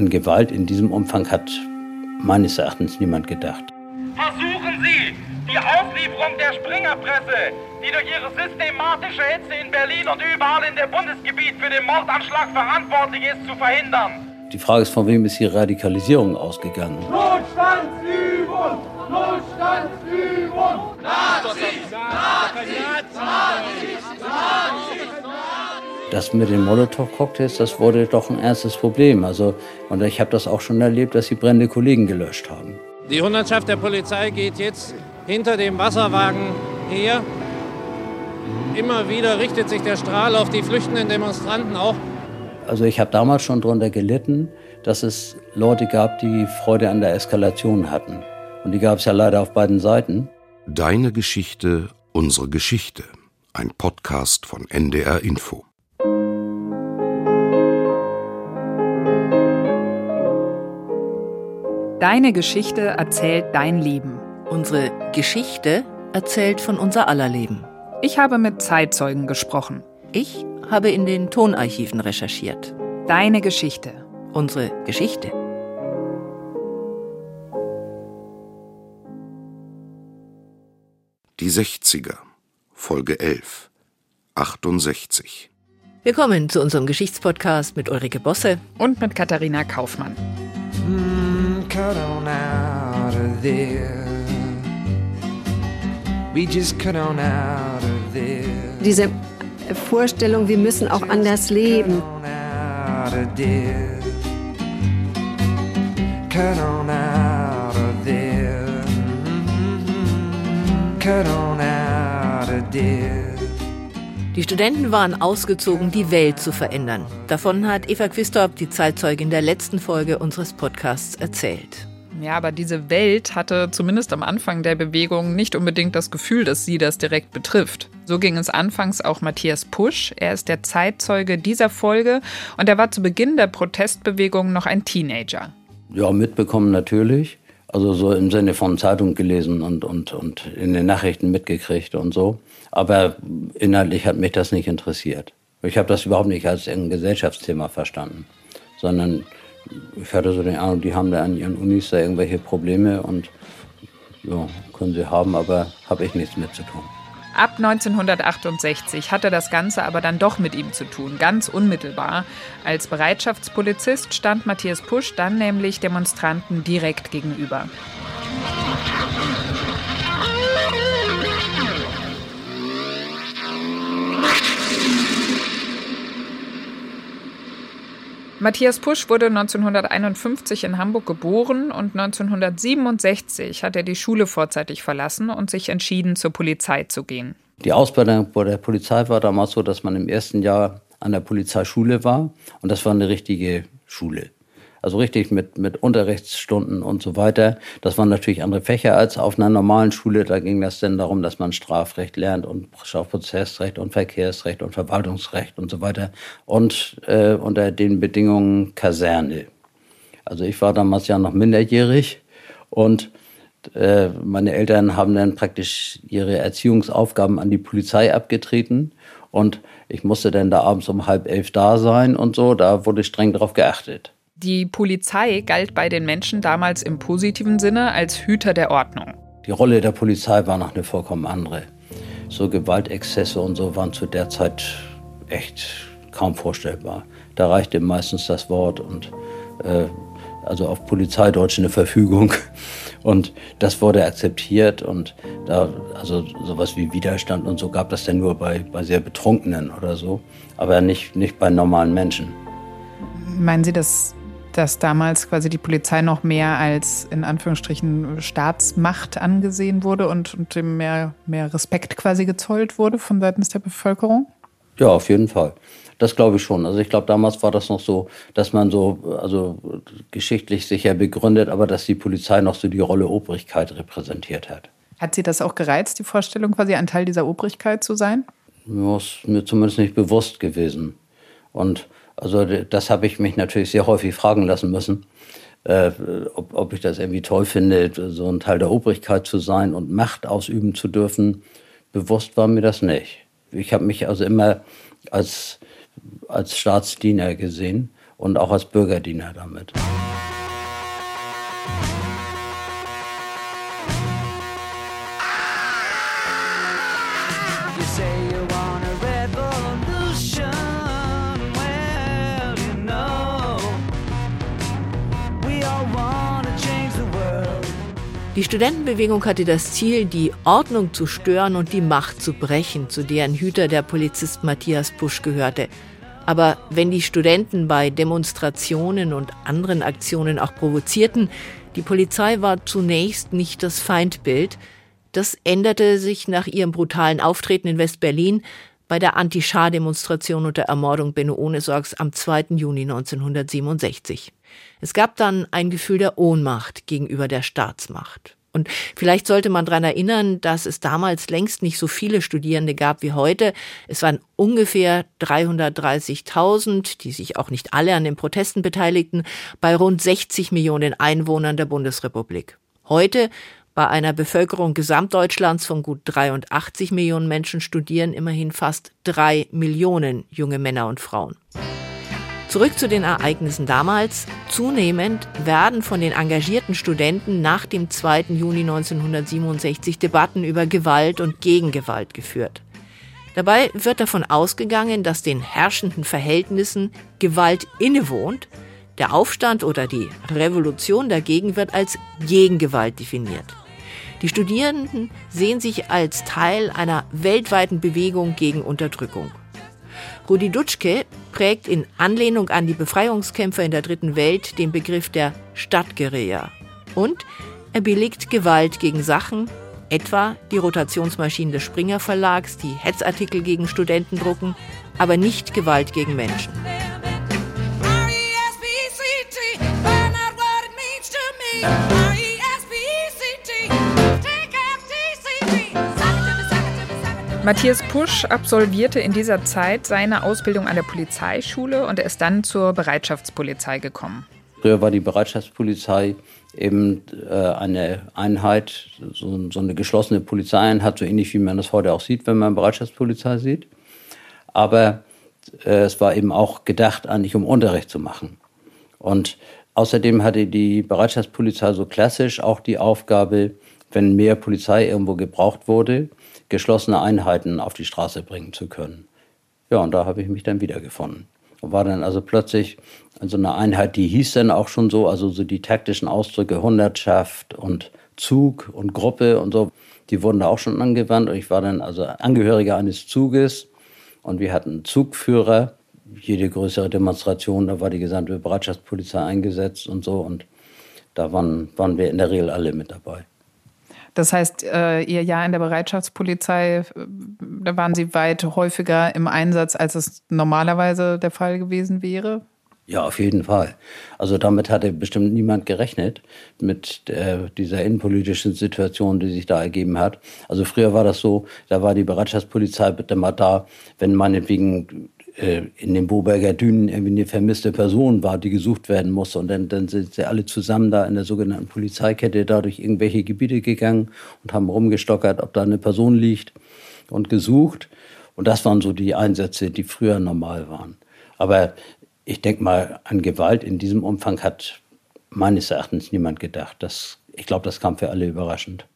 an Gewalt in diesem Umfang hat meines Erachtens niemand gedacht. Versuchen Sie, die Auslieferung der Springerpresse, die durch ihre systematische Hitze in Berlin und überall in dem Bundesgebiet für den Mordanschlag verantwortlich ist, zu verhindern. Die Frage ist, von wem ist die Radikalisierung ausgegangen? Notstandsübung! Notstandsübung! Nazis! Nazis! Nazis! Nazis! Das mit den Molotow-Cocktails, das wurde doch ein ernstes Problem. Also, und ich habe das auch schon erlebt, dass sie brennende Kollegen gelöscht haben. Die Hundertschaft der Polizei geht jetzt hinter dem Wasserwagen her. Immer wieder richtet sich der Strahl auf die flüchtenden Demonstranten auch. Also ich habe damals schon darunter gelitten, dass es Leute gab, die Freude an der Eskalation hatten. Und die gab es ja leider auf beiden Seiten. Deine Geschichte, unsere Geschichte. Ein Podcast von NDR Info. Deine Geschichte erzählt dein Leben. Unsere Geschichte erzählt von unser aller Leben. Ich habe mit Zeitzeugen gesprochen. Ich habe in den Tonarchiven recherchiert. Deine Geschichte. Unsere Geschichte. Die 60er, Folge 11, 68. Willkommen zu unserem Geschichtspodcast mit Ulrike Bosse und mit Katharina Kaufmann. Cut on out of there. We just cut on out of there. Diese Vorstellung, wir müssen auch anders leben. Cut on out of there. Cut on out of there. Die Studenten waren ausgezogen, die Welt zu verändern. Davon hat Eva Quistorp, die Zeitzeugin der letzten Folge unseres Podcasts, erzählt. Ja, aber diese Welt hatte zumindest am Anfang der Bewegung nicht unbedingt das Gefühl, dass sie das direkt betrifft. So ging es anfangs auch Matthias Pusch. Er ist der Zeitzeuge dieser Folge und er war zu Beginn der Protestbewegung noch ein Teenager. Ja, mitbekommen natürlich. Also so im Sinne von Zeitung gelesen und, und, und in den Nachrichten mitgekriegt und so. Aber inhaltlich hat mich das nicht interessiert. Ich habe das überhaupt nicht als ein Gesellschaftsthema verstanden, sondern ich hatte so den Eindruck, die haben da an ihren Unis da irgendwelche Probleme und ja, können sie haben, aber habe ich nichts mit zu tun. Ab 1968 hatte das Ganze aber dann doch mit ihm zu tun, ganz unmittelbar. Als Bereitschaftspolizist stand Matthias Pusch dann nämlich Demonstranten direkt gegenüber. Matthias Pusch wurde 1951 in Hamburg geboren und 1967 hat er die Schule vorzeitig verlassen und sich entschieden, zur Polizei zu gehen. Die Ausbildung bei der Polizei war damals so, dass man im ersten Jahr an der Polizeischule war und das war eine richtige Schule. Also richtig mit, mit Unterrichtsstunden und so weiter. Das waren natürlich andere Fächer als auf einer normalen Schule. Da ging das dann darum, dass man Strafrecht lernt und Strafprozessrecht und Verkehrsrecht und Verwaltungsrecht und so weiter. Und äh, unter den Bedingungen Kaserne. Also ich war damals ja noch minderjährig und äh, meine Eltern haben dann praktisch ihre Erziehungsaufgaben an die Polizei abgetreten. Und ich musste dann da abends um halb elf da sein und so. Da wurde streng darauf geachtet. Die Polizei galt bei den Menschen damals im positiven Sinne als Hüter der Ordnung. Die Rolle der Polizei war noch eine vollkommen andere. So Gewaltexzesse und so waren zu der Zeit echt kaum vorstellbar. Da reichte meistens das Wort und äh, also auf Polizeideutsch eine Verfügung. Und das wurde akzeptiert und da, also sowas wie Widerstand und so gab das dann nur bei, bei sehr Betrunkenen oder so, aber nicht, nicht bei normalen Menschen. Meinen Sie, dass dass damals quasi die Polizei noch mehr als in Anführungsstrichen Staatsmacht angesehen wurde und, und dem mehr, mehr Respekt quasi gezollt wurde von seitens der Bevölkerung? Ja, auf jeden Fall. Das glaube ich schon. Also ich glaube, damals war das noch so, dass man so, also geschichtlich sicher begründet, aber dass die Polizei noch so die Rolle Obrigkeit repräsentiert hat. Hat Sie das auch gereizt, die Vorstellung, quasi ein Teil dieser Obrigkeit zu sein? Ja, ist mir zumindest nicht bewusst gewesen. Und also das habe ich mich natürlich sehr häufig fragen lassen müssen, äh, ob, ob ich das irgendwie toll finde, so ein Teil der Obrigkeit zu sein und Macht ausüben zu dürfen. Bewusst war mir das nicht. Ich habe mich also immer als, als Staatsdiener gesehen und auch als Bürgerdiener damit. Die Studentenbewegung hatte das Ziel, die Ordnung zu stören und die Macht zu brechen, zu deren Hüter der Polizist Matthias Pusch gehörte. Aber wenn die Studenten bei Demonstrationen und anderen Aktionen auch provozierten, die Polizei war zunächst nicht das Feindbild. Das änderte sich nach ihrem brutalen Auftreten in West-Berlin bei der Anti-Schah-Demonstration und der Ermordung Benno Ohnesorgs am 2. Juni 1967. Es gab dann ein Gefühl der Ohnmacht gegenüber der Staatsmacht. Und vielleicht sollte man daran erinnern, dass es damals längst nicht so viele Studierende gab wie heute. Es waren ungefähr 330.000, die sich auch nicht alle an den Protesten beteiligten, bei rund 60 Millionen Einwohnern der Bundesrepublik. Heute bei einer Bevölkerung Gesamtdeutschlands von gut 83 Millionen Menschen studieren immerhin fast drei Millionen junge Männer und Frauen. Zurück zu den Ereignissen damals. Zunehmend werden von den engagierten Studenten nach dem 2. Juni 1967 Debatten über Gewalt und Gegengewalt geführt. Dabei wird davon ausgegangen, dass den herrschenden Verhältnissen Gewalt innewohnt. Der Aufstand oder die Revolution dagegen wird als Gegengewalt definiert. Die Studierenden sehen sich als Teil einer weltweiten Bewegung gegen Unterdrückung. Rudi Dutschke prägt in Anlehnung an die Befreiungskämpfer in der Dritten Welt den Begriff der Stadtguerilla. Und er billigt Gewalt gegen Sachen, etwa die Rotationsmaschinen des Springer Verlags, die Hetzartikel gegen Studenten drucken, aber nicht Gewalt gegen Menschen. Matthias Pusch absolvierte in dieser Zeit seine Ausbildung an der Polizeischule und er ist dann zur Bereitschaftspolizei gekommen. Früher war die Bereitschaftspolizei eben äh, eine Einheit, so, so, eine geschlossene Polizeieinheit, so ähnlich wie man das heute auch sieht, wenn man Bereitschaftspolizei sieht. Aber äh, es war eben auch gedacht, eigentlich um Unterricht zu machen. Und außerdem hatte die Bereitschaftspolizei so klassisch auch die Aufgabe, wenn mehr Polizei irgendwo gebraucht wurde, geschlossene Einheiten auf die Straße bringen zu können. Ja, und da habe ich mich dann wiedergefunden. Und war dann also plötzlich in so einer Einheit, die hieß dann auch schon so, also so die taktischen Ausdrücke Hundertschaft und Zug und Gruppe und so, die wurden da auch schon angewandt. Und ich war dann also Angehöriger eines Zuges und wir hatten Zugführer. Jede größere Demonstration, da war die gesamte Bereitschaftspolizei eingesetzt und so. Und da waren, waren wir in der Regel alle mit dabei. Das heißt, äh, Ihr Jahr in der Bereitschaftspolizei, äh, da waren Sie weit häufiger im Einsatz, als es normalerweise der Fall gewesen wäre? Ja, auf jeden Fall. Also damit hatte bestimmt niemand gerechnet mit äh, dieser innenpolitischen Situation, die sich da ergeben hat. Also früher war das so, da war die Bereitschaftspolizei bitte mal da, wenn meinetwegen in den Boberger Dünen irgendwie eine vermisste Person war, die gesucht werden musste. Und dann, dann sind sie alle zusammen da in der sogenannten Polizeikette da durch irgendwelche Gebiete gegangen und haben rumgestockert, ob da eine Person liegt und gesucht. Und das waren so die Einsätze, die früher normal waren. Aber ich denke mal, an Gewalt in diesem Umfang hat meines Erachtens niemand gedacht. Das, ich glaube, das kam für alle überraschend.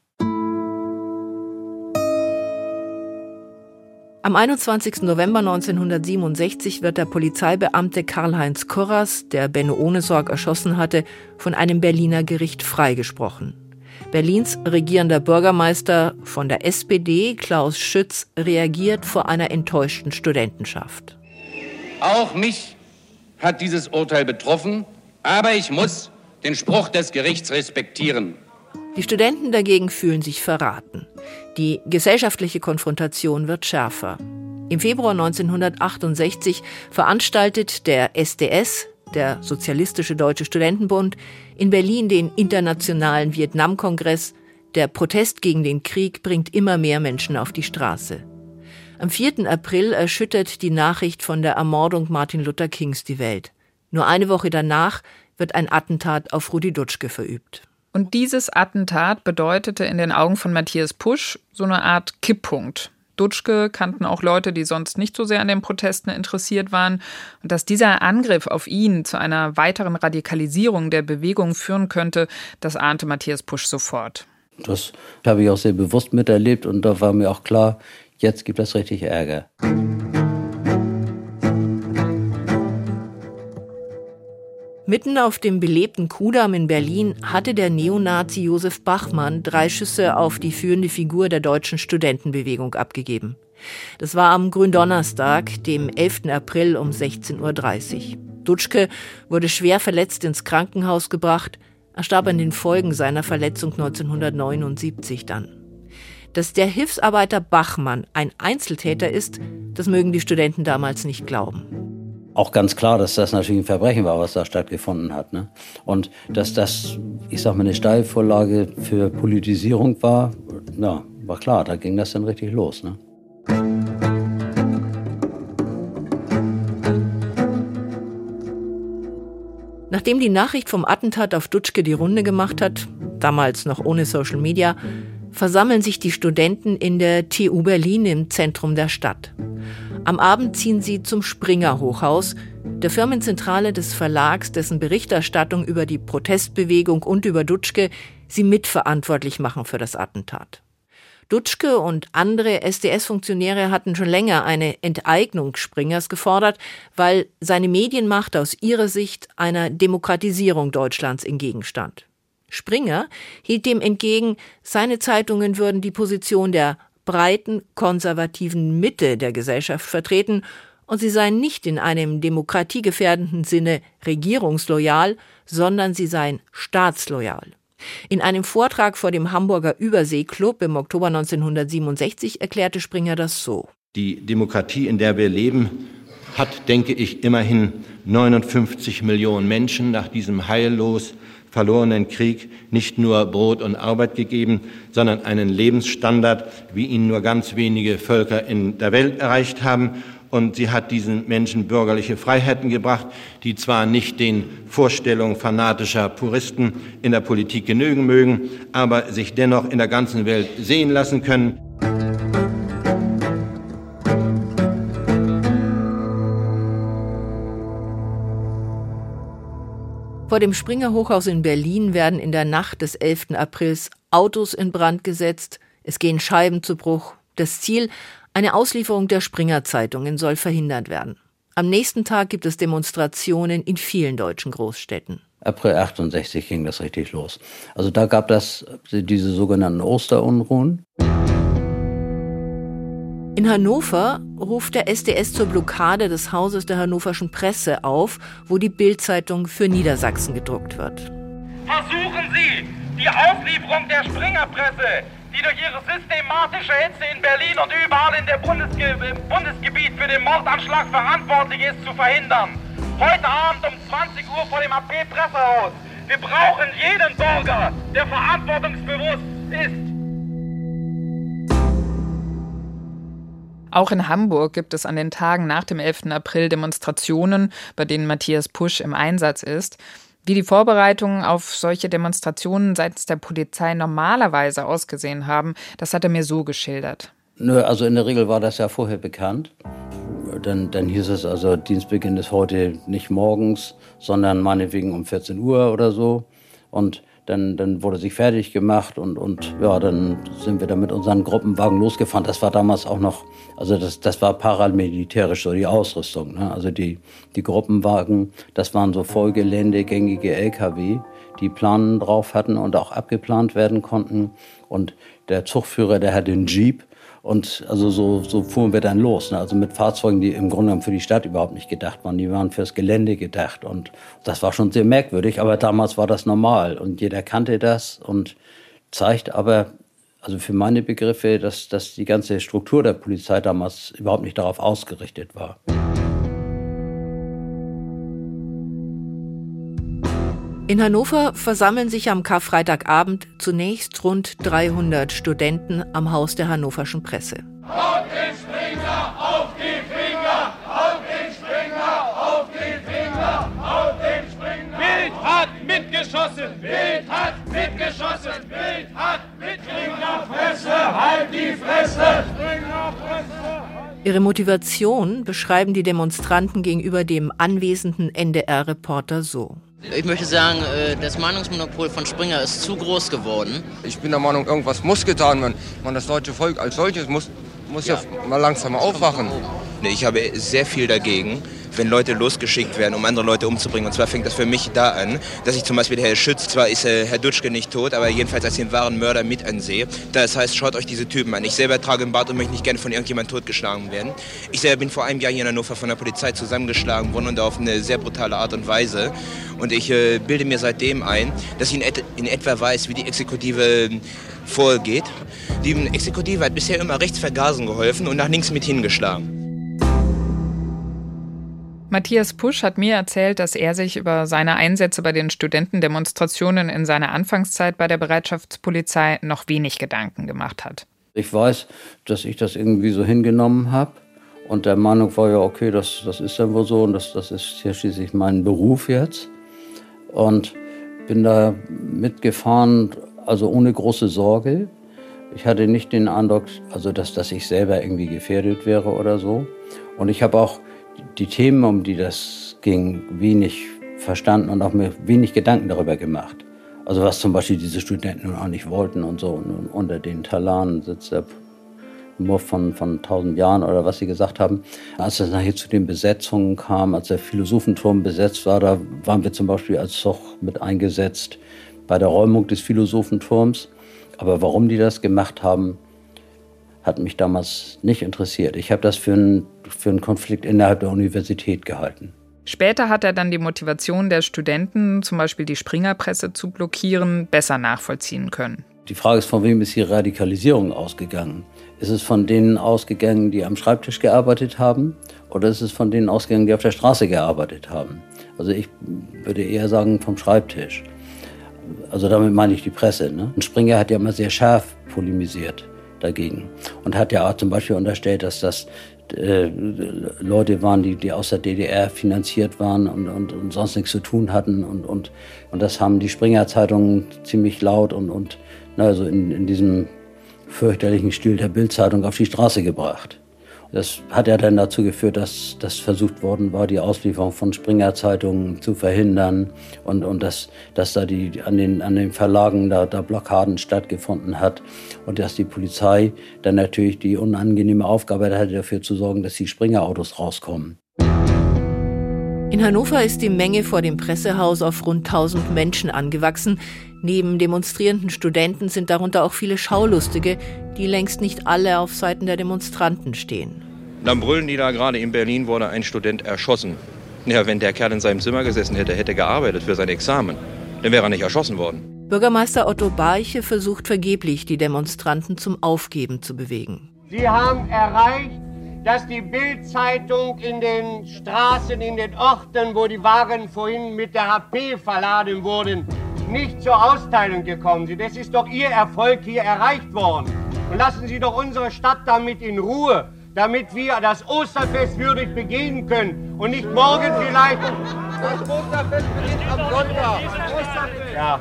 Am 21. November 1967 wird der Polizeibeamte Karl-Heinz Kurras, der Benno Ohnesorg erschossen hatte, von einem Berliner Gericht freigesprochen. Berlins regierender Bürgermeister von der SPD, Klaus Schütz, reagiert vor einer enttäuschten Studentenschaft. Auch mich hat dieses Urteil betroffen, aber ich muss den Spruch des Gerichts respektieren. Die Studenten dagegen fühlen sich verraten. Die gesellschaftliche Konfrontation wird schärfer. Im Februar 1968 veranstaltet der SDS, der Sozialistische Deutsche Studentenbund, in Berlin den Internationalen Vietnamkongress. Der Protest gegen den Krieg bringt immer mehr Menschen auf die Straße. Am 4. April erschüttert die Nachricht von der Ermordung Martin Luther Kings die Welt. Nur eine Woche danach wird ein Attentat auf Rudi Dutschke verübt. Und dieses Attentat bedeutete in den Augen von Matthias Pusch so eine Art Kipppunkt. Dutschke kannten auch Leute, die sonst nicht so sehr an den Protesten interessiert waren. Und dass dieser Angriff auf ihn zu einer weiteren Radikalisierung der Bewegung führen könnte, das ahnte Matthias Pusch sofort. Das habe ich auch sehr bewusst miterlebt und da war mir auch klar, jetzt gibt es richtig Ärger. Mitten auf dem belebten Kudamm in Berlin hatte der Neonazi Josef Bachmann drei Schüsse auf die führende Figur der deutschen Studentenbewegung abgegeben. Das war am Gründonnerstag, dem 11. April um 16.30 Uhr. Dutschke wurde schwer verletzt ins Krankenhaus gebracht. Er starb an den Folgen seiner Verletzung 1979 dann. Dass der Hilfsarbeiter Bachmann ein Einzeltäter ist, das mögen die Studenten damals nicht glauben auch ganz klar, dass das natürlich ein Verbrechen war, was da stattgefunden hat. Ne? Und dass das, ich sag mal, eine Steilvorlage für Politisierung war, ja, war klar, da ging das dann richtig los. Ne? Nachdem die Nachricht vom Attentat auf Dutschke die Runde gemacht hat, damals noch ohne Social Media, versammeln sich die Studenten in der TU Berlin im Zentrum der Stadt. Am Abend ziehen sie zum Springer Hochhaus, der Firmenzentrale des Verlags, dessen Berichterstattung über die Protestbewegung und über Dutschke sie mitverantwortlich machen für das Attentat. Dutschke und andere SDS-Funktionäre hatten schon länger eine Enteignung Springers gefordert, weil seine Medienmacht aus ihrer Sicht einer Demokratisierung Deutschlands entgegenstand. Springer hielt dem entgegen, seine Zeitungen würden die Position der breiten konservativen Mitte der Gesellschaft vertreten und sie seien nicht in einem demokratiegefährdenden Sinne regierungsloyal, sondern sie seien staatsloyal. In einem Vortrag vor dem Hamburger Überseeklub im Oktober 1967 erklärte Springer das so. Die Demokratie, in der wir leben, hat, denke ich, immerhin 59 Millionen Menschen nach diesem heillos verlorenen Krieg nicht nur Brot und Arbeit gegeben, sondern einen Lebensstandard, wie ihn nur ganz wenige Völker in der Welt erreicht haben. Und sie hat diesen Menschen bürgerliche Freiheiten gebracht, die zwar nicht den Vorstellungen fanatischer Puristen in der Politik genügen mögen, aber sich dennoch in der ganzen Welt sehen lassen können. Vor dem Springer Hochhaus in Berlin werden in der Nacht des 11. Aprils Autos in Brand gesetzt, es gehen Scheiben zu Bruch. Das Ziel, eine Auslieferung der Springer Zeitungen soll verhindert werden. Am nächsten Tag gibt es Demonstrationen in vielen deutschen Großstädten. April 68 ging das richtig los. Also da gab es diese sogenannten Osterunruhen. In Hannover ruft der SDS zur Blockade des Hauses der Hannoverschen Presse auf, wo die Bildzeitung für Niedersachsen gedruckt wird. Versuchen Sie, die Auslieferung der Springerpresse, die durch ihre systematische Hetze in Berlin und überall in der Bundesge im Bundesgebiet für den Mordanschlag verantwortlich ist, zu verhindern. Heute Abend um 20 Uhr vor dem AP-Pressehaus. Wir brauchen jeden Bürger, der verantwortungsbewusst ist. Auch in Hamburg gibt es an den Tagen nach dem 11. April Demonstrationen, bei denen Matthias Pusch im Einsatz ist. Wie die Vorbereitungen auf solche Demonstrationen seitens der Polizei normalerweise ausgesehen haben, das hat er mir so geschildert. Nö, also in der Regel war das ja vorher bekannt. Dann, dann hieß es also, Dienstbeginn ist heute nicht morgens, sondern meinetwegen um 14 Uhr oder so. Und dann, dann wurde sich fertig gemacht und, und ja, dann sind wir da mit unseren Gruppenwagen losgefahren. Das war damals auch noch, also das, das war paramilitärisch so die Ausrüstung. Ne? Also die, die Gruppenwagen, das waren so vollgeländegängige LKW, die Planen drauf hatten und auch abgeplant werden konnten. Und der Zugführer, der hatte einen Jeep und also so, so fuhren wir dann los. Ne? Also mit Fahrzeugen, die im Grunde genommen für die Stadt überhaupt nicht gedacht waren. Die waren fürs Gelände gedacht. Und das war schon sehr merkwürdig, aber damals war das normal. Und jeder kannte das und zeigt aber, also für meine Begriffe, dass, dass die ganze Struktur der Polizei damals überhaupt nicht darauf ausgerichtet war. In Hannover versammeln sich am Karfreitagabend zunächst rund 300 Studenten am Haus der Hannoverschen Presse. Auf den Springer, auf die Finger, auf den Springer, auf die Finger, auf den Springer. Wild hat mitgeschossen, Wild hat mitgeschossen, Wild hat mitgeschossen. Halt die Fresse. Springer Fresse. Ihre Motivation beschreiben die Demonstranten gegenüber dem anwesenden NDR-Reporter so. Ich möchte sagen, äh, das Meinungsmonopol von Springer ist zu groß geworden. Ich bin der Meinung, irgendwas muss getan werden. Man, das deutsche Volk als solches muss, muss ja, ja mal langsam aufwachen. Ich habe sehr viel dagegen, wenn Leute losgeschickt werden, um andere Leute umzubringen. Und zwar fängt das für mich da an, dass ich zum Beispiel Herr Schütz, zwar ist äh, Herr Dutschke nicht tot, aber jedenfalls als den wahren Mörder mit ansehe. Das heißt, schaut euch diese Typen an. Ich selber trage einen Bart und möchte nicht gerne von irgendjemandem totgeschlagen werden. Ich selber bin vor einem Jahr hier in Hannover von der Polizei zusammengeschlagen worden und auf eine sehr brutale Art und Weise. Und ich äh, bilde mir seitdem ein, dass ich in, et in etwa weiß, wie die Exekutive ähm, vorgeht. Die Exekutive hat bisher immer rechts vergasen geholfen und nach links mit hingeschlagen. Matthias Pusch hat mir erzählt, dass er sich über seine Einsätze bei den Studentendemonstrationen in seiner Anfangszeit bei der Bereitschaftspolizei noch wenig Gedanken gemacht hat. Ich weiß, dass ich das irgendwie so hingenommen habe und der Meinung war ja, okay, das, das ist dann wohl so und das, das ist ja schließlich mein Beruf jetzt. Und bin da mitgefahren, also ohne große Sorge. Ich hatte nicht den Eindruck, also dass, dass ich selber irgendwie gefährdet wäre oder so. Und ich habe auch die Themen, um die das ging, wenig verstanden und auch mir wenig Gedanken darüber gemacht. Also was zum Beispiel diese Studenten nun auch nicht wollten und so. Und unter den Talaren sitzt der Muff von, von 1000 Jahren oder was sie gesagt haben. Als es nachher zu den Besetzungen kam, als der Philosophenturm besetzt war, da waren wir zum Beispiel als Zoch mit eingesetzt bei der Räumung des Philosophenturms. Aber warum die das gemacht haben, hat mich damals nicht interessiert. Ich habe das für einen, für einen Konflikt innerhalb der Universität gehalten. Später hat er dann die Motivation der Studenten, zum Beispiel die Springerpresse zu blockieren, besser nachvollziehen können. Die Frage ist, von wem ist die Radikalisierung ausgegangen? Ist es von denen ausgegangen, die am Schreibtisch gearbeitet haben? Oder ist es von denen ausgegangen, die auf der Straße gearbeitet haben? Also ich würde eher sagen vom Schreibtisch. Also damit meine ich die Presse. Ne? Und Springer hat ja immer sehr scharf polemisiert dagegen. Und hat ja auch zum Beispiel unterstellt, dass das äh, Leute waren, die, die aus der DDR finanziert waren und, und, und sonst nichts zu tun hatten. Und, und, und das haben die Springer-Zeitungen ziemlich laut und, und na, also in, in diesem fürchterlichen Stil der Bildzeitung auf die Straße gebracht. Das hat ja dann dazu geführt, dass das versucht worden war, die Auslieferung von Springer-Zeitungen zu verhindern und, und dass, dass da die, an, den, an den Verlagen da, da Blockaden stattgefunden hat und dass die Polizei dann natürlich die unangenehme Aufgabe hatte, dafür zu sorgen, dass die Springer-Autos rauskommen. In Hannover ist die Menge vor dem Pressehaus auf rund 1000 Menschen angewachsen. Neben demonstrierenden Studenten sind darunter auch viele Schaulustige, die längst nicht alle auf Seiten der Demonstranten stehen. Dann brüllen die da gerade in Berlin, wurde ein Student erschossen. Ja, wenn der Kerl in seinem Zimmer gesessen hätte, hätte gearbeitet für sein Examen, dann wäre er nicht erschossen worden. Bürgermeister Otto Barche versucht vergeblich, die Demonstranten zum Aufgeben zu bewegen. Sie haben erreicht, dass die Bildzeitung in den Straßen, in den Orten, wo die Waren vorhin mit der HP verladen wurden, nicht zur Austeilung gekommen sind. Es ist doch Ihr Erfolg hier erreicht worden. Und lassen Sie doch unsere Stadt damit in Ruhe, damit wir das Osterfest würdig begehen können und nicht morgen vielleicht. Das Osterfest beginnt am Sonntag. Ja.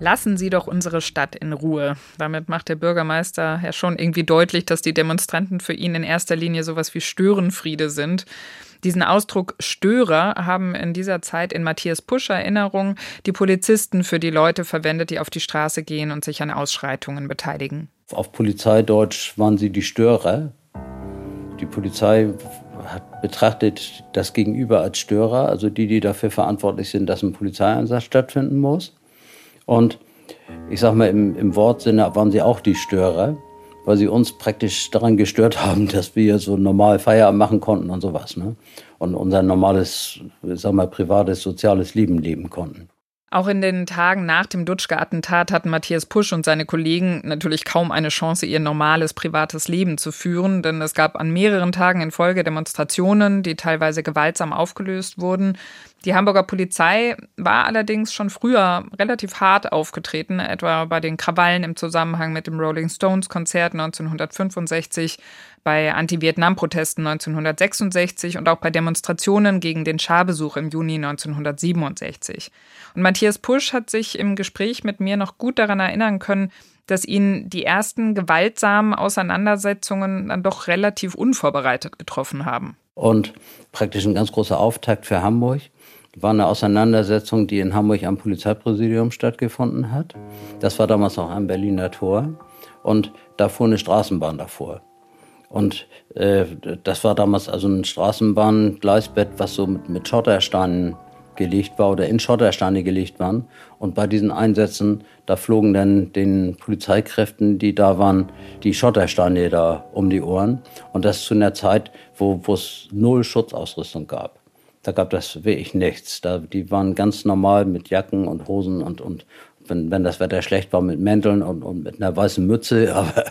Lassen Sie doch unsere Stadt in Ruhe. Damit macht der Bürgermeister ja schon irgendwie deutlich, dass die Demonstranten für ihn in erster Linie sowas wie Störenfriede sind. Diesen Ausdruck Störer haben in dieser Zeit in Matthias Pusch Erinnerung die Polizisten für die Leute verwendet, die auf die Straße gehen und sich an Ausschreitungen beteiligen. Auf Polizeideutsch waren sie die Störer. Die Polizei hat betrachtet das Gegenüber als Störer, also die, die dafür verantwortlich sind, dass ein Polizeieinsatz stattfinden muss. Und ich sag mal, im, im Wortsinne waren sie auch die Störer, weil sie uns praktisch daran gestört haben, dass wir so normal Feierabend machen konnten und sowas. Ne? Und unser normales, ich sag mal, privates, soziales Leben leben konnten. Auch in den Tagen nach dem Dutschke-Attentat hatten Matthias Pusch und seine Kollegen natürlich kaum eine Chance, ihr normales privates Leben zu führen, denn es gab an mehreren Tagen in Folge Demonstrationen, die teilweise gewaltsam aufgelöst wurden. Die Hamburger Polizei war allerdings schon früher relativ hart aufgetreten, etwa bei den Krawallen im Zusammenhang mit dem Rolling Stones Konzert 1965, bei Anti-Vietnam-Protesten 1966 und auch bei Demonstrationen gegen den Scharbesuch im Juni 1967. Und Matthias Pusch hat sich im Gespräch mit mir noch gut daran erinnern können, dass ihn die ersten gewaltsamen Auseinandersetzungen dann doch relativ unvorbereitet getroffen haben. Und praktisch ein ganz großer Auftakt für Hamburg war eine Auseinandersetzung, die in Hamburg am Polizeipräsidium stattgefunden hat. Das war damals noch am Berliner Tor. Und da fuhr eine Straßenbahn davor. Und äh, das war damals also ein Straßenbahngleisbett, was so mit, mit Schottersteinen gelegt war oder in Schottersteine gelegt waren. Und bei diesen Einsätzen, da flogen dann den Polizeikräften, die da waren, die Schottersteine da um die Ohren. Und das zu einer Zeit, wo es null Schutzausrüstung gab. Da gab das wirklich nichts. Da, die waren ganz normal mit Jacken und Hosen und, und wenn, wenn das Wetter schlecht war, mit Mänteln und, und mit einer weißen Mütze, aber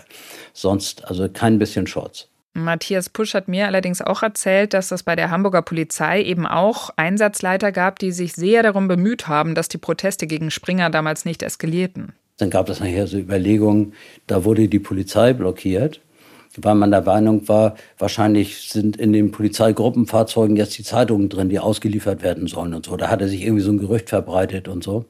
sonst also kein bisschen Schutz. Matthias Pusch hat mir allerdings auch erzählt, dass es bei der Hamburger Polizei eben auch Einsatzleiter gab, die sich sehr darum bemüht haben, dass die Proteste gegen Springer damals nicht eskalierten. Dann gab es nachher so Überlegungen, da wurde die Polizei blockiert, weil man der Meinung war, wahrscheinlich sind in den Polizeigruppenfahrzeugen jetzt die Zeitungen drin, die ausgeliefert werden sollen und so. Da hatte sich irgendwie so ein Gerücht verbreitet und so.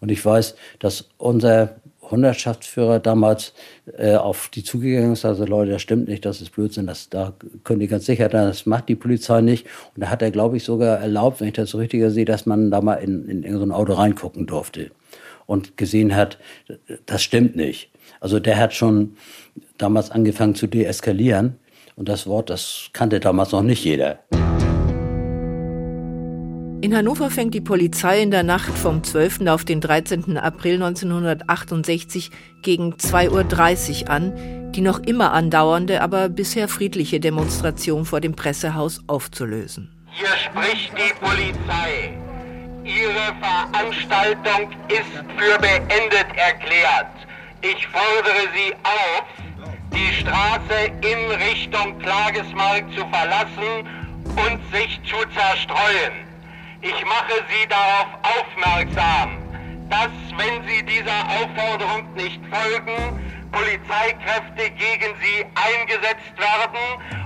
Und ich weiß, dass unser Hundertschaftsführer damals äh, auf die zugegangen ist, also Leute, das stimmt nicht, das ist Blödsinn, das, da könnt ihr ganz sicher, das macht die Polizei nicht. Und da hat er, glaube ich, sogar erlaubt, wenn ich das so richtig sehe, dass man da mal in, in, in so ein Auto reingucken durfte und gesehen hat, das stimmt nicht. Also der hat schon damals angefangen zu deeskalieren und das Wort, das kannte damals noch nicht jeder. In Hannover fängt die Polizei in der Nacht vom 12. auf den 13. April 1968 gegen 2.30 Uhr an, die noch immer andauernde, aber bisher friedliche Demonstration vor dem Pressehaus aufzulösen. Hier spricht die Polizei. Ihre Veranstaltung ist für beendet erklärt. Ich fordere Sie auf, die Straße in Richtung Klagesmarkt zu verlassen und sich zu zerstreuen. Ich mache Sie darauf aufmerksam, dass, wenn Sie dieser Aufforderung nicht folgen, Polizeikräfte gegen Sie eingesetzt werden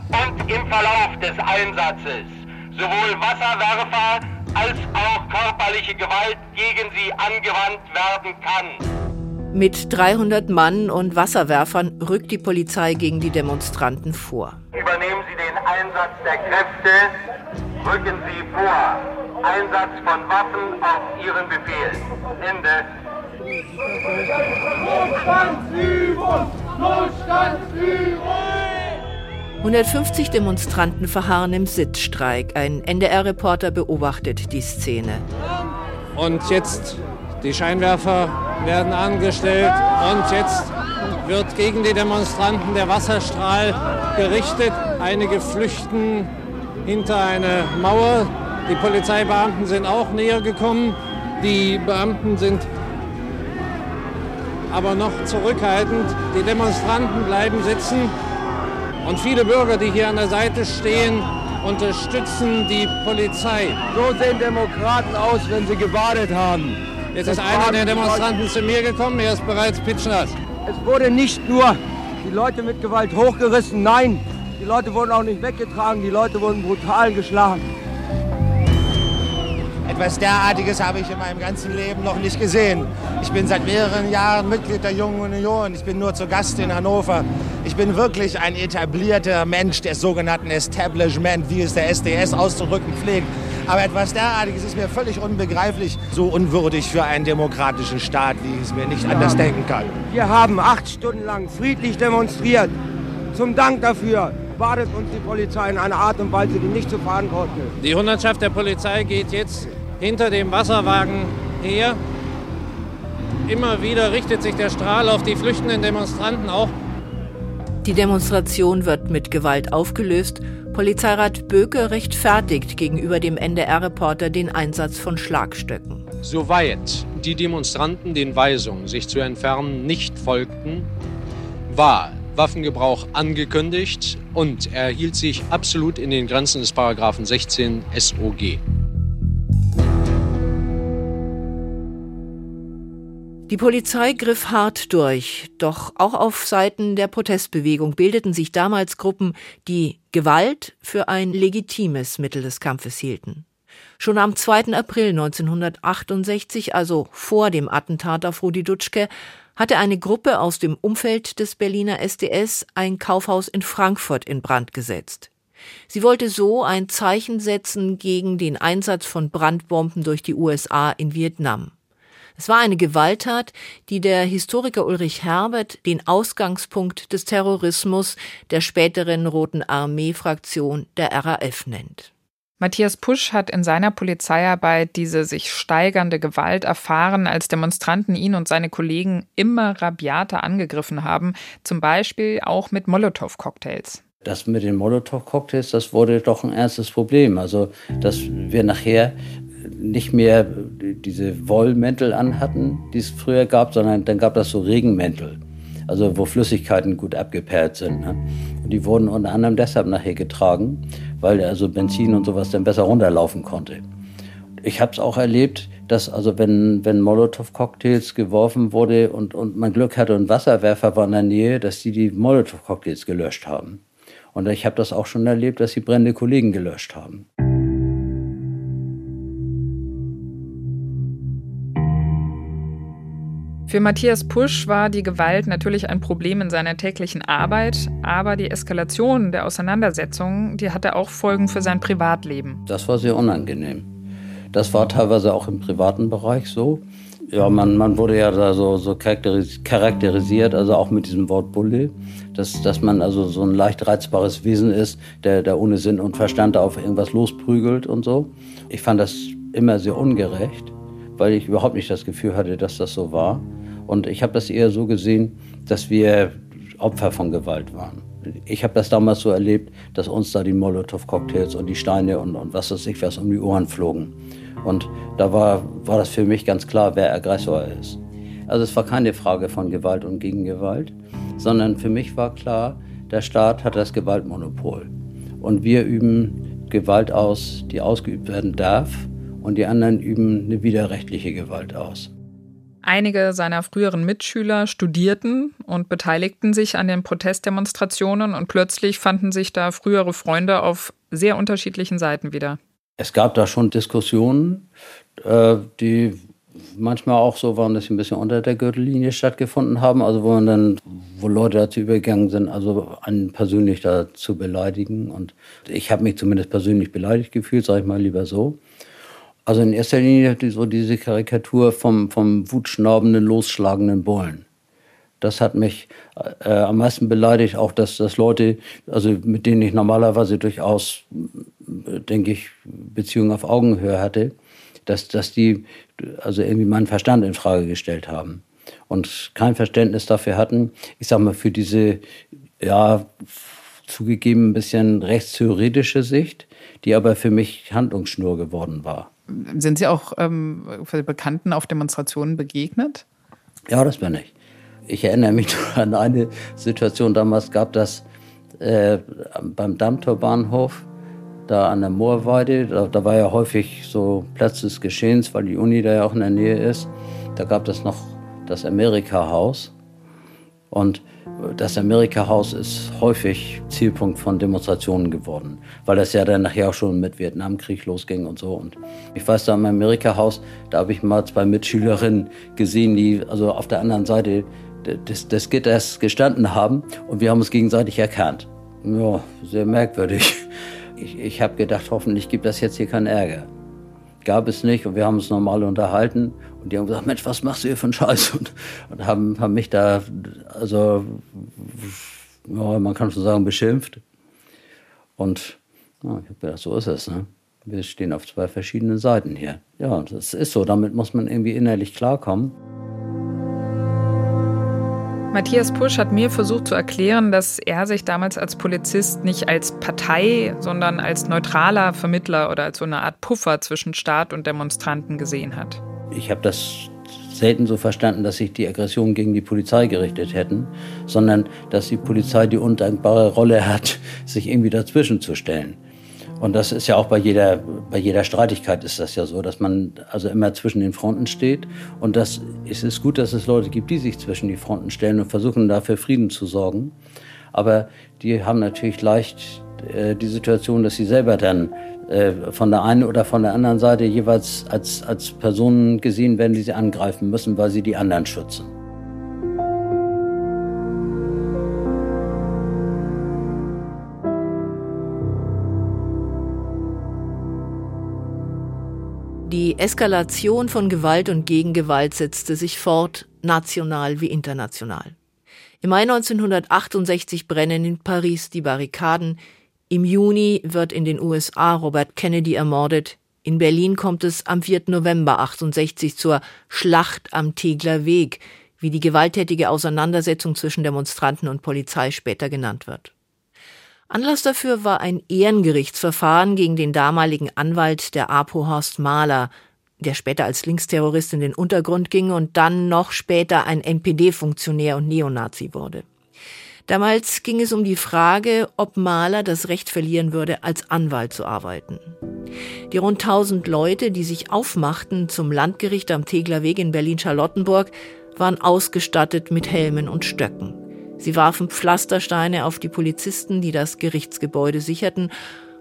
und im Verlauf des Einsatzes sowohl Wasserwerfer als auch körperliche Gewalt gegen Sie angewandt werden kann. Mit 300 Mann und Wasserwerfern rückt die Polizei gegen die Demonstranten vor. Übernehmen Sie den Einsatz der Kräfte, rücken Sie vor. Einsatz von Waffen auf Ihren Befehl. Ende. Notstandsübung! Notstandsübung! 150 Demonstranten verharren im Sitzstreik. Ein NDR-Reporter beobachtet die Szene. Und jetzt die Scheinwerfer werden angestellt und jetzt wird gegen die Demonstranten der Wasserstrahl gerichtet. Einige flüchten hinter eine Mauer. Die Polizeibeamten sind auch näher gekommen. Die Beamten sind aber noch zurückhaltend. Die Demonstranten bleiben sitzen. Und viele Bürger, die hier an der Seite stehen, unterstützen die Polizei. So sehen Demokraten aus, wenn sie gewartet haben. Jetzt ist einer der Demonstranten zu mir gekommen, er ist bereits pitschnass. Es wurde nicht nur die Leute mit Gewalt hochgerissen, nein, die Leute wurden auch nicht weggetragen, die Leute wurden brutal geschlagen. Etwas derartiges habe ich in meinem ganzen Leben noch nicht gesehen. Ich bin seit mehreren Jahren Mitglied der Jungen Union. Ich bin nur zu Gast in Hannover. Ich bin wirklich ein etablierter Mensch des sogenannten Establishment, wie es der SDS auszudrücken pflegt. Aber etwas derartiges ist mir völlig unbegreiflich, so unwürdig für einen demokratischen Staat, wie ich es mir nicht anders denken kann. Wir haben acht Stunden lang friedlich demonstriert. Zum Dank dafür wartet uns die Polizei in einer Art und Weise, die nicht zu verantworten ist. Die Hundertschaft der Polizei geht jetzt hinter dem Wasserwagen her. Immer wieder richtet sich der Strahl auf die flüchtenden Demonstranten auch. Die Demonstration wird mit Gewalt aufgelöst. Polizeirat Böke rechtfertigt gegenüber dem NDR-Reporter den Einsatz von Schlagstöcken. Soweit die Demonstranten den Weisungen, sich zu entfernen, nicht folgten, war Waffengebrauch angekündigt und er hielt sich absolut in den Grenzen des Paragraphen 16 SOG. Die Polizei griff hart durch, doch auch auf Seiten der Protestbewegung bildeten sich damals Gruppen, die Gewalt für ein legitimes Mittel des Kampfes hielten. Schon am 2. April 1968, also vor dem Attentat auf Rudi Dutschke, hatte eine Gruppe aus dem Umfeld des Berliner SDS ein Kaufhaus in Frankfurt in Brand gesetzt. Sie wollte so ein Zeichen setzen gegen den Einsatz von Brandbomben durch die USA in Vietnam. Es war eine Gewalttat, die der Historiker Ulrich Herbert den Ausgangspunkt des Terrorismus der späteren Roten Armee-Fraktion der RAF nennt. Matthias Pusch hat in seiner Polizeiarbeit diese sich steigernde Gewalt erfahren, als Demonstranten ihn und seine Kollegen immer rabiater angegriffen haben, zum Beispiel auch mit Molotow-Cocktails. Das mit den Molotow-Cocktails, das wurde doch ein ernstes Problem. Also, dass wir nachher nicht mehr diese Wollmäntel anhatten, die es früher gab, sondern dann gab es so Regenmäntel, also wo Flüssigkeiten gut abgeperrt sind. Ne? Und die wurden unter anderem deshalb nachher getragen, weil also Benzin und sowas dann besser runterlaufen konnte. Ich habe es auch erlebt, dass also wenn, wenn Molotow-Cocktails geworfen wurde und, und man Glück hatte und Wasserwerfer war in der Nähe, dass die die Molotow-Cocktails gelöscht haben. Und ich habe das auch schon erlebt, dass sie brennende Kollegen gelöscht haben. Für Matthias Pusch war die Gewalt natürlich ein Problem in seiner täglichen Arbeit, aber die Eskalation der Auseinandersetzungen, die hatte auch Folgen für sein Privatleben. Das war sehr unangenehm. Das war teilweise auch im privaten Bereich so. Ja, man, man wurde ja da so, so charakterisiert, also auch mit diesem Wort Bulle, dass, dass man also so ein leicht reizbares Wesen ist, der, der ohne Sinn und Verstand auf irgendwas losprügelt und so. Ich fand das immer sehr ungerecht, weil ich überhaupt nicht das Gefühl hatte, dass das so war. Und ich habe das eher so gesehen, dass wir Opfer von Gewalt waren. Ich habe das damals so erlebt, dass uns da die Molotow-Cocktails und die Steine und, und was weiß ich was um die Ohren flogen. Und da war, war das für mich ganz klar, wer Aggressor ist. Also es war keine Frage von Gewalt und Gegengewalt, sondern für mich war klar, der Staat hat das Gewaltmonopol. Und wir üben Gewalt aus, die ausgeübt werden darf, und die anderen üben eine widerrechtliche Gewalt aus. Einige seiner früheren Mitschüler studierten und beteiligten sich an den Protestdemonstrationen und plötzlich fanden sich da frühere Freunde auf sehr unterschiedlichen Seiten wieder. Es gab da schon Diskussionen, äh, die manchmal auch so waren, dass sie ein bisschen unter der Gürtellinie stattgefunden haben, also wo man dann, wo Leute dazu übergegangen sind, also einen persönlich da zu beleidigen. Und ich habe mich zumindest persönlich beleidigt gefühlt, sage ich mal lieber so. Also in erster Linie so diese Karikatur vom, vom wutschnaubenden, losschlagenden Bullen. Das hat mich äh, am meisten beleidigt, auch dass, dass Leute, also mit denen ich normalerweise durchaus, denke ich, Beziehungen auf Augenhöhe hatte, dass, dass die also irgendwie meinen Verstand in Frage gestellt haben und kein Verständnis dafür hatten, ich sag mal, für diese, ja, zugegeben ein bisschen rechtstheoretische Sicht, die aber für mich Handlungsschnur geworden war. Sind Sie auch ähm, Bekannten auf Demonstrationen begegnet? Ja, das bin ich. Ich erinnere mich an eine Situation, damals gab das äh, beim Dammtorbahnhof, da an der Moorweide, da, da, war ja häufig so Platz des Geschehens, weil die Uni da ja auch in der Nähe ist. Da gab es noch das Amerika-Haus. Und das Amerika-Haus ist häufig Zielpunkt von Demonstrationen geworden, weil das ja dann nachher auch schon mit Vietnamkrieg losging und so. Und ich weiß, da im Amerika-Haus, da habe ich mal zwei Mitschülerinnen gesehen, die also auf der anderen Seite des, des Gitters gestanden haben und wir haben uns gegenseitig erkannt. Ja, sehr merkwürdig. Ich, ich habe gedacht, hoffentlich gibt das jetzt hier keinen Ärger gab es nicht und wir haben uns normal unterhalten und die haben gesagt, Mensch, was machst du hier für einen Scheiß? Und, und haben, haben mich da, also, ja, man kann schon sagen, beschimpft. Und ja, ich habe gedacht, so ist es. Ne? Wir stehen auf zwei verschiedenen Seiten hier. Ja, das ist so, damit muss man irgendwie innerlich klarkommen. Matthias Pusch hat mir versucht zu erklären, dass er sich damals als Polizist nicht als Partei, sondern als neutraler Vermittler oder als so eine Art Puffer zwischen Staat und Demonstranten gesehen hat. Ich habe das selten so verstanden, dass sich die Aggressionen gegen die Polizei gerichtet hätten, sondern dass die Polizei die undankbare Rolle hat, sich irgendwie dazwischen zu stellen. Und das ist ja auch bei jeder, bei jeder Streitigkeit ist das ja so, dass man also immer zwischen den Fronten steht. Und das es ist gut, dass es Leute gibt, die sich zwischen die Fronten stellen und versuchen dafür Frieden zu sorgen. Aber die haben natürlich leicht äh, die Situation, dass sie selber dann äh, von der einen oder von der anderen Seite jeweils als, als Personen gesehen werden, die sie angreifen müssen, weil sie die anderen schützen. Die Eskalation von Gewalt und Gegengewalt setzte sich fort, national wie international. Im Mai 1968 brennen in Paris die Barrikaden, im Juni wird in den USA Robert Kennedy ermordet, in Berlin kommt es am 4. November 68 zur Schlacht am Tegler Weg, wie die gewalttätige Auseinandersetzung zwischen Demonstranten und Polizei später genannt wird. Anlass dafür war ein Ehrengerichtsverfahren gegen den damaligen Anwalt der APO Horst Mahler, der später als Linksterrorist in den Untergrund ging und dann noch später ein NPD-Funktionär und Neonazi wurde. Damals ging es um die Frage, ob Mahler das Recht verlieren würde, als Anwalt zu arbeiten. Die rund 1000 Leute, die sich aufmachten zum Landgericht am Tegler Weg in Berlin-Charlottenburg, waren ausgestattet mit Helmen und Stöcken. Sie warfen Pflastersteine auf die Polizisten, die das Gerichtsgebäude sicherten,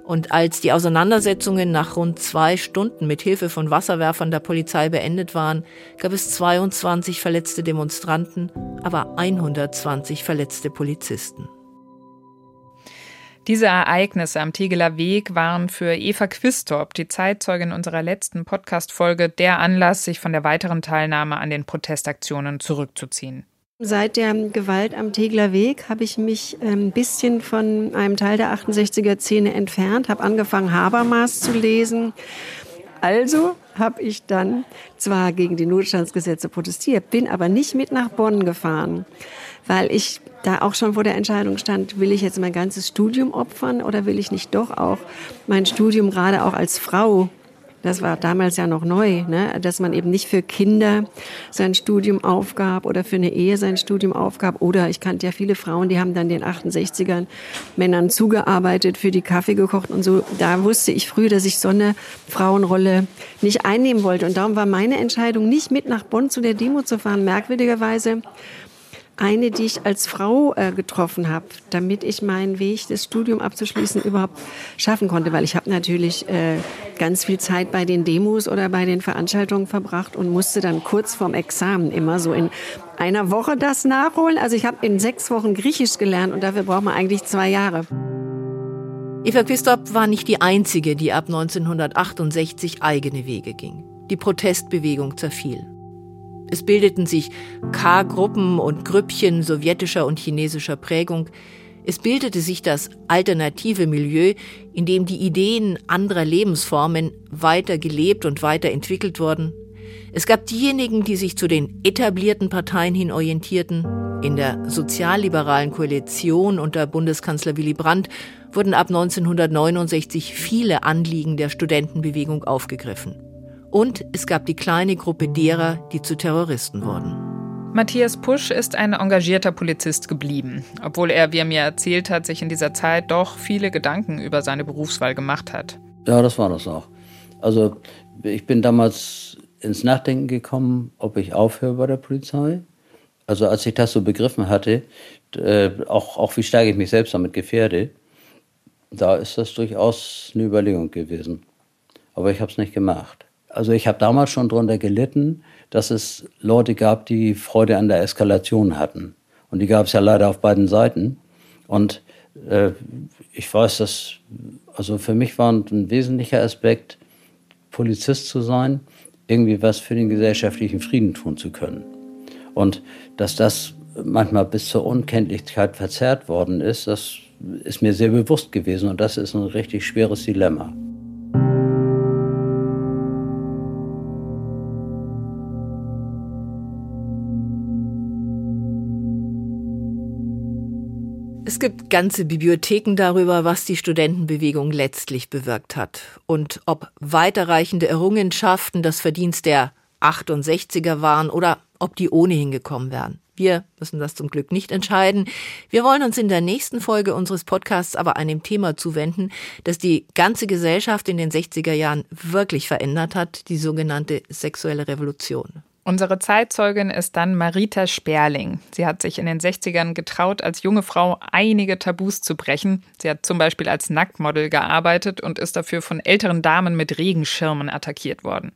und als die Auseinandersetzungen nach rund zwei Stunden mit Hilfe von Wasserwerfern der Polizei beendet waren, gab es 22 verletzte Demonstranten, aber 120 verletzte Polizisten. Diese Ereignisse am Tegeler Weg waren für Eva Quistorp, die Zeitzeugin unserer letzten Podcast-Folge, der Anlass, sich von der weiteren Teilnahme an den Protestaktionen zurückzuziehen. Seit der Gewalt am Tegler Weg habe ich mich ein ähm, bisschen von einem Teil der 68er Szene entfernt, habe angefangen, Habermas zu lesen. Also habe ich dann zwar gegen die Notstandsgesetze protestiert, bin aber nicht mit nach Bonn gefahren, weil ich da auch schon vor der Entscheidung stand, will ich jetzt mein ganzes Studium opfern oder will ich nicht doch auch mein Studium gerade auch als Frau das war damals ja noch neu, ne? dass man eben nicht für Kinder sein Studium aufgab oder für eine Ehe sein Studium aufgab. Oder ich kannte ja viele Frauen, die haben dann den 68ern Männern zugearbeitet, für die Kaffee gekocht und so. Da wusste ich früh, dass ich so eine Frauenrolle nicht einnehmen wollte. Und darum war meine Entscheidung, nicht mit nach Bonn zu der Demo zu fahren, merkwürdigerweise eine, die ich als Frau äh, getroffen habe, damit ich meinen Weg, das Studium abzuschließen, überhaupt schaffen konnte. Weil ich habe natürlich äh, ganz viel Zeit bei den Demos oder bei den Veranstaltungen verbracht und musste dann kurz vorm Examen immer so in einer Woche das nachholen. Also ich habe in sechs Wochen Griechisch gelernt und dafür braucht man eigentlich zwei Jahre. Eva Quistorp war nicht die einzige, die ab 1968 eigene Wege ging. Die Protestbewegung zerfiel. Es bildeten sich K-Gruppen und Grüppchen sowjetischer und chinesischer Prägung. Es bildete sich das alternative Milieu, in dem die Ideen anderer Lebensformen weiter gelebt und weiterentwickelt wurden. Es gab diejenigen, die sich zu den etablierten Parteien hin orientierten. In der sozialliberalen Koalition unter Bundeskanzler Willy Brandt wurden ab 1969 viele Anliegen der Studentenbewegung aufgegriffen. Und es gab die kleine Gruppe derer, die zu Terroristen wurden. Matthias Pusch ist ein engagierter Polizist geblieben, obwohl er, wie er mir erzählt hat, sich in dieser Zeit doch viele Gedanken über seine Berufswahl gemacht hat. Ja, das war das auch. Also ich bin damals ins Nachdenken gekommen, ob ich aufhöre bei der Polizei. Also als ich das so begriffen hatte, äh, auch, auch wie stark ich mich selbst damit gefährde, da ist das durchaus eine Überlegung gewesen. Aber ich habe es nicht gemacht. Also ich habe damals schon darunter gelitten, dass es Leute gab, die Freude an der Eskalation hatten. Und die gab es ja leider auf beiden Seiten. Und äh, ich weiß, dass, also für mich war ein wesentlicher Aspekt, Polizist zu sein, irgendwie was für den gesellschaftlichen Frieden tun zu können. Und dass das manchmal bis zur Unkenntlichkeit verzerrt worden ist, das ist mir sehr bewusst gewesen. Und das ist ein richtig schweres Dilemma. Gibt ganze Bibliotheken darüber, was die Studentenbewegung letztlich bewirkt hat und ob weiterreichende Errungenschaften das Verdienst der 68er waren oder ob die ohnehin gekommen wären. Wir müssen das zum Glück nicht entscheiden. Wir wollen uns in der nächsten Folge unseres Podcasts aber einem Thema zuwenden, das die ganze Gesellschaft in den 60er Jahren wirklich verändert hat, die sogenannte sexuelle Revolution. Unsere Zeitzeugin ist dann Marita Sperling. Sie hat sich in den 60ern getraut, als junge Frau einige Tabus zu brechen. Sie hat zum Beispiel als Nacktmodel gearbeitet und ist dafür von älteren Damen mit Regenschirmen attackiert worden.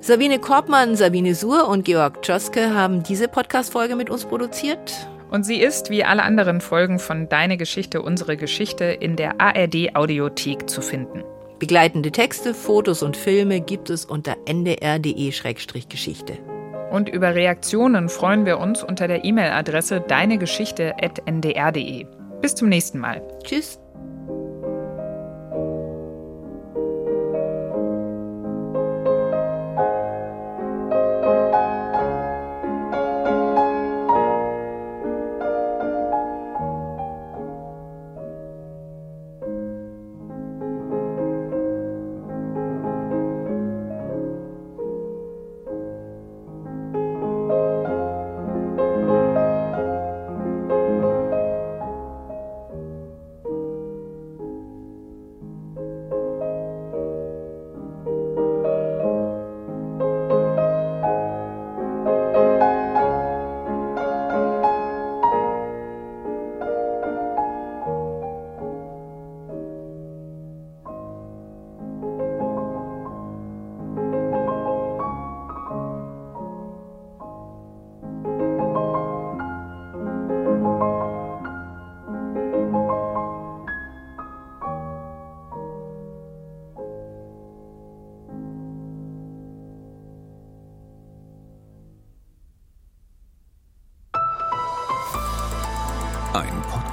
Sabine Korbmann, Sabine Suhr und Georg Tschoske haben diese Podcast-Folge mit uns produziert. Und sie ist, wie alle anderen Folgen von Deine Geschichte, unsere Geschichte, in der ARD-Audiothek zu finden. Begleitende Texte, Fotos und Filme gibt es unter ndr.de-geschichte. Und über Reaktionen freuen wir uns unter der E-Mail-Adresse deinegeschichte.ndr.de. Bis zum nächsten Mal. Tschüss.